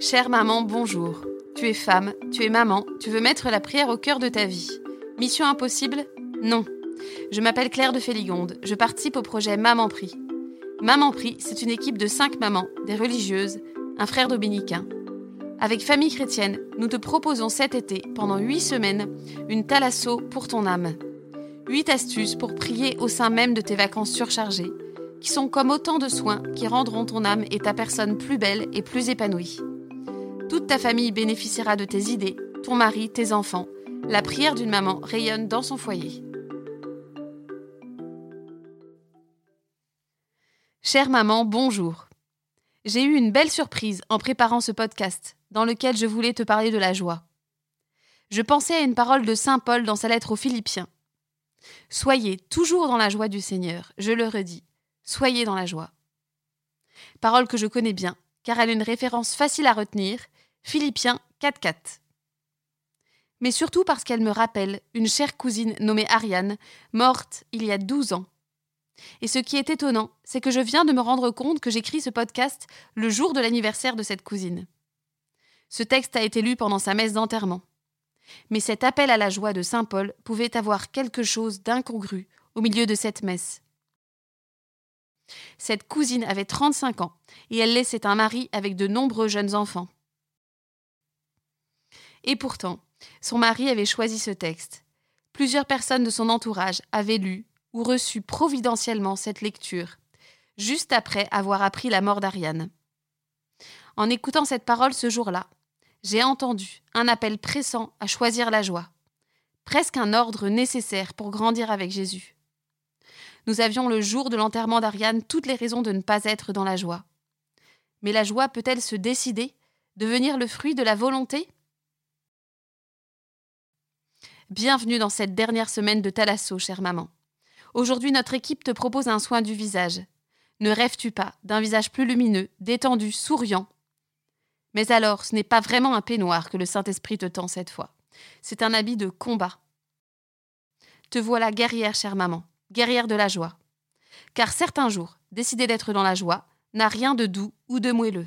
Chère maman, bonjour. Tu es femme, tu es maman, tu veux mettre la prière au cœur de ta vie. Mission impossible Non. Je m'appelle Claire de Féligonde, je participe au projet Maman Prie. Maman Prie, c'est une équipe de cinq mamans, des religieuses, un frère dominicain. Avec Famille Chrétienne, nous te proposons cet été, pendant huit semaines, une thalasso pour ton âme. Huit astuces pour prier au sein même de tes vacances surchargées, qui sont comme autant de soins qui rendront ton âme et ta personne plus belle et plus épanouie. Ta famille bénéficiera de tes idées, ton mari, tes enfants. La prière d'une maman rayonne dans son foyer. Chère maman, bonjour. J'ai eu une belle surprise en préparant ce podcast, dans lequel je voulais te parler de la joie. Je pensais à une parole de Saint Paul dans sa lettre aux Philippiens. Soyez toujours dans la joie du Seigneur, je le redis, soyez dans la joie. Parole que je connais bien, car elle a une référence facile à retenir, Philippiens 4.4. Mais surtout parce qu'elle me rappelle une chère cousine nommée Ariane, morte il y a 12 ans et ce qui est étonnant, c'est que je viens de me rendre compte que j'écris ce podcast le jour de l'anniversaire de cette cousine. Ce texte a été lu pendant sa messe d'enterrement. Mais cet appel à la joie de Saint Paul pouvait avoir quelque chose d'incongru au milieu de cette messe. Cette cousine avait 35 ans et elle laissait un mari avec de nombreux jeunes enfants. Et pourtant, son mari avait choisi ce texte. Plusieurs personnes de son entourage avaient lu, ou reçu providentiellement cette lecture, juste après avoir appris la mort d'Ariane. En écoutant cette parole ce jour-là, j'ai entendu un appel pressant à choisir la joie, presque un ordre nécessaire pour grandir avec Jésus. Nous avions le jour de l'enterrement d'Ariane toutes les raisons de ne pas être dans la joie. Mais la joie peut-elle se décider, devenir le fruit de la volonté Bienvenue dans cette dernière semaine de Talasso, chère maman. Aujourd'hui, notre équipe te propose un soin du visage. Ne rêves-tu pas d'un visage plus lumineux, détendu, souriant? Mais alors, ce n'est pas vraiment un peignoir que le Saint-Esprit te tend cette fois. C'est un habit de combat. Te voilà guerrière, chère maman, guerrière de la joie. Car certains jours, décider d'être dans la joie n'a rien de doux ou de moelleux.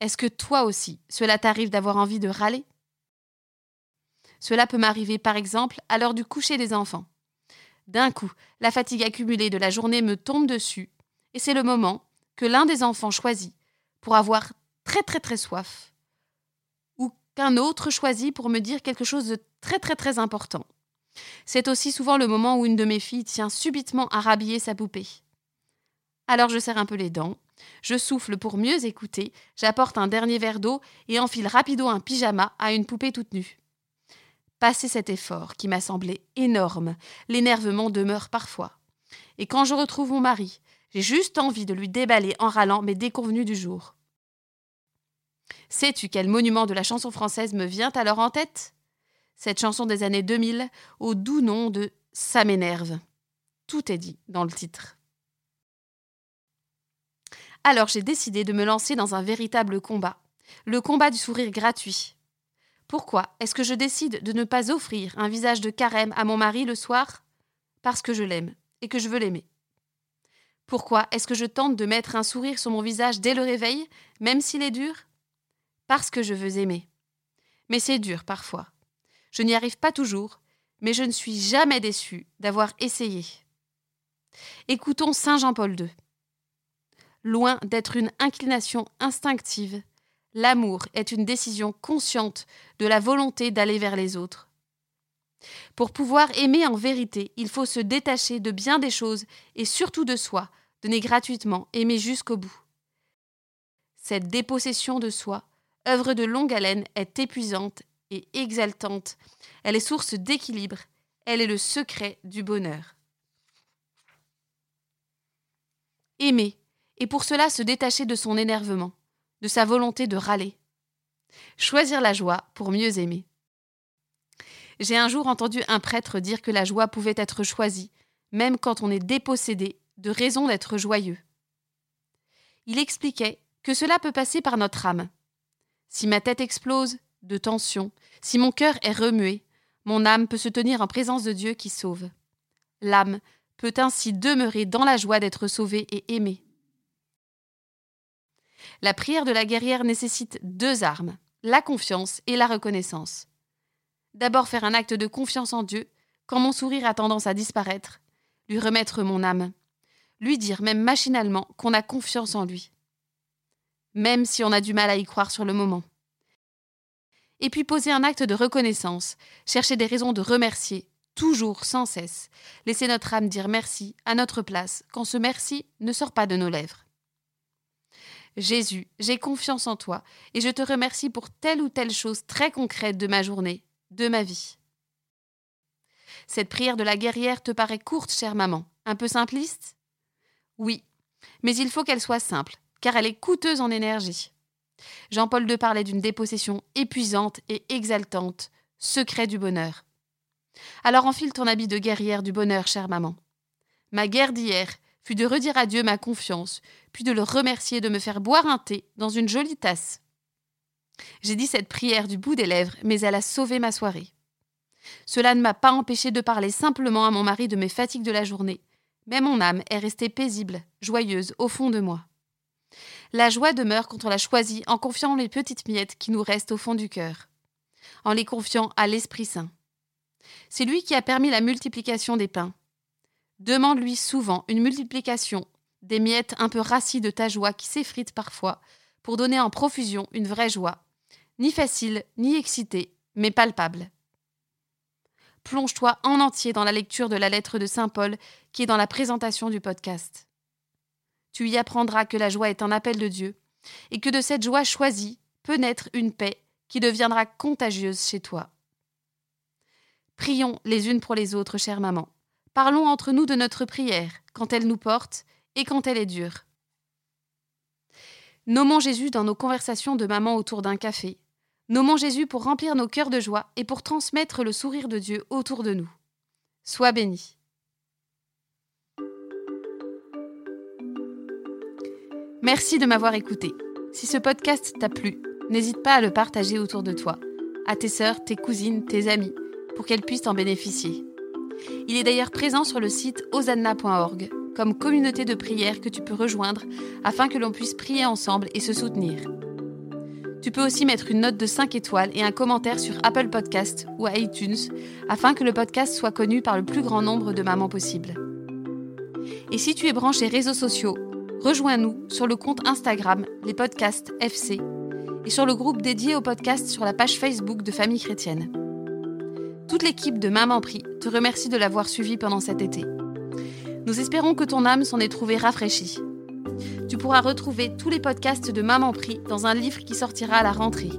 Est-ce que toi aussi, cela t'arrive d'avoir envie de râler? Cela peut m'arriver par exemple à l'heure du coucher des enfants. D'un coup, la fatigue accumulée de la journée me tombe dessus, et c'est le moment que l'un des enfants choisit pour avoir très très très soif, ou qu'un autre choisit pour me dire quelque chose de très très très important. C'est aussi souvent le moment où une de mes filles tient subitement à rhabiller sa poupée. Alors je serre un peu les dents, je souffle pour mieux écouter, j'apporte un dernier verre d'eau et enfile rapido un pyjama à une poupée toute nue. Passé cet effort qui m'a semblé énorme, l'énervement demeure parfois. Et quand je retrouve mon mari, j'ai juste envie de lui déballer en râlant mes déconvenus du jour. Sais-tu quel monument de la chanson française me vient alors en tête? Cette chanson des années 2000 au doux nom de Ça m'énerve. Tout est dit dans le titre. Alors j'ai décidé de me lancer dans un véritable combat, le combat du sourire gratuit. Pourquoi est-ce que je décide de ne pas offrir un visage de carême à mon mari le soir? Parce que je l'aime et que je veux l'aimer. Pourquoi est-ce que je tente de mettre un sourire sur mon visage dès le réveil, même s'il est dur? Parce que je veux aimer. Mais c'est dur parfois. Je n'y arrive pas toujours, mais je ne suis jamais déçue d'avoir essayé. Écoutons Saint Jean-Paul II. Loin d'être une inclination instinctive, L'amour est une décision consciente de la volonté d'aller vers les autres. Pour pouvoir aimer en vérité, il faut se détacher de bien des choses et surtout de soi, donner gratuitement, aimer jusqu'au bout. Cette dépossession de soi, œuvre de longue haleine, est épuisante et exaltante. Elle est source d'équilibre. Elle est le secret du bonheur. Aimer, et pour cela se détacher de son énervement de sa volonté de râler. Choisir la joie pour mieux aimer. J'ai un jour entendu un prêtre dire que la joie pouvait être choisie, même quand on est dépossédé de raison d'être joyeux. Il expliquait que cela peut passer par notre âme. Si ma tête explose de tension, si mon cœur est remué, mon âme peut se tenir en présence de Dieu qui sauve. L'âme peut ainsi demeurer dans la joie d'être sauvée et aimée. La prière de la guerrière nécessite deux armes, la confiance et la reconnaissance. D'abord faire un acte de confiance en Dieu, quand mon sourire a tendance à disparaître, lui remettre mon âme, lui dire même machinalement qu'on a confiance en lui, même si on a du mal à y croire sur le moment. Et puis poser un acte de reconnaissance, chercher des raisons de remercier, toujours sans cesse, laisser notre âme dire merci à notre place quand ce merci ne sort pas de nos lèvres. Jésus, j'ai confiance en toi et je te remercie pour telle ou telle chose très concrète de ma journée, de ma vie. Cette prière de la guerrière te paraît courte, chère maman, un peu simpliste? Oui, mais il faut qu'elle soit simple, car elle est coûteuse en énergie. Jean-Paul II parlait d'une dépossession épuisante et exaltante, secret du bonheur. Alors enfile ton habit de guerrière du bonheur, chère maman. Ma guerre d'hier fut de redire à Dieu ma confiance, puis de le remercier de me faire boire un thé dans une jolie tasse. J'ai dit cette prière du bout des lèvres, mais elle a sauvé ma soirée. Cela ne m'a pas empêché de parler simplement à mon mari de mes fatigues de la journée, mais mon âme est restée paisible, joyeuse au fond de moi. La joie demeure quand on la choisit en confiant les petites miettes qui nous restent au fond du cœur, en les confiant à l'Esprit Saint. C'est lui qui a permis la multiplication des pains. Demande-lui souvent une multiplication des miettes un peu rassis de ta joie qui s'effritent parfois, pour donner en profusion une vraie joie, ni facile, ni excitée, mais palpable. Plonge-toi en entier dans la lecture de la lettre de Saint Paul qui est dans la présentation du podcast. Tu y apprendras que la joie est un appel de Dieu, et que de cette joie choisie peut naître une paix qui deviendra contagieuse chez toi. Prions les unes pour les autres, chère maman. Parlons entre nous de notre prière, quand elle nous porte et quand elle est dure. Nommons Jésus dans nos conversations de maman autour d'un café. Nommons Jésus pour remplir nos cœurs de joie et pour transmettre le sourire de Dieu autour de nous. Sois béni. Merci de m'avoir écouté. Si ce podcast t'a plu, n'hésite pas à le partager autour de toi, à tes sœurs, tes cousines, tes amis pour qu'elles puissent en bénéficier. Il est d'ailleurs présent sur le site osanna.org comme communauté de prière que tu peux rejoindre afin que l'on puisse prier ensemble et se soutenir. Tu peux aussi mettre une note de 5 étoiles et un commentaire sur Apple Podcast ou iTunes afin que le podcast soit connu par le plus grand nombre de mamans possible. Et si tu es branché réseaux sociaux, rejoins-nous sur le compte Instagram Les Podcasts FC et sur le groupe dédié au podcast sur la page Facebook de Famille Chrétienne. Toute l'équipe de Maman Prie te remercie de l'avoir suivi pendant cet été. Nous espérons que ton âme s'en est trouvée rafraîchie. Tu pourras retrouver tous les podcasts de Maman Prie dans un livre qui sortira à la rentrée.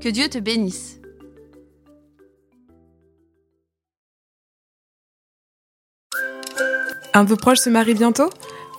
Que Dieu te bénisse. Un peu proche se marie bientôt?